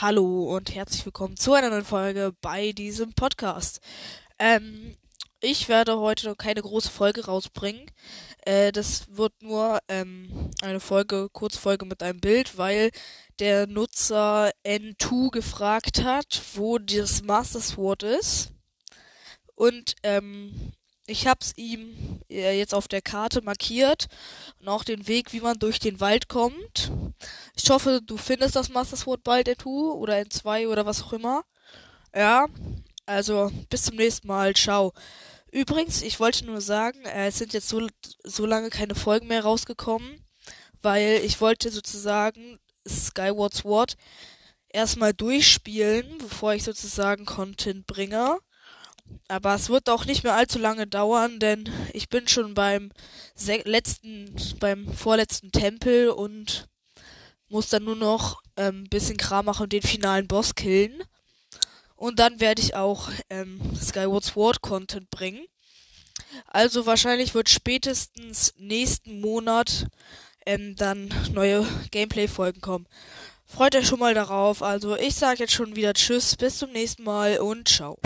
Hallo und herzlich willkommen zu einer neuen Folge bei diesem Podcast. Ähm, ich werde heute keine große Folge rausbringen. Äh, das wird nur ähm, eine Folge, Kurzfolge mit einem Bild, weil der Nutzer N2 gefragt hat, wo das Master Sword ist. Und ähm, ich hab's ihm äh, jetzt auf der Karte markiert und auch den Weg, wie man durch den Wald kommt. Ich hoffe, du findest das Master Sword bald in 2 oder in 2 oder was auch immer. Ja, also bis zum nächsten Mal. Ciao. Übrigens, ich wollte nur sagen, äh, es sind jetzt so, so lange keine Folgen mehr rausgekommen, weil ich wollte sozusagen Skyward Sword erstmal durchspielen, bevor ich sozusagen Content bringe. Aber es wird auch nicht mehr allzu lange dauern, denn ich bin schon beim letzten, beim vorletzten Tempel und muss dann nur noch ein ähm, bisschen Kram machen und den finalen Boss killen. Und dann werde ich auch ähm, Skyward Sword Content bringen. Also wahrscheinlich wird spätestens nächsten Monat ähm, dann neue Gameplay-Folgen kommen. Freut euch schon mal darauf. Also ich sage jetzt schon wieder Tschüss, bis zum nächsten Mal und ciao.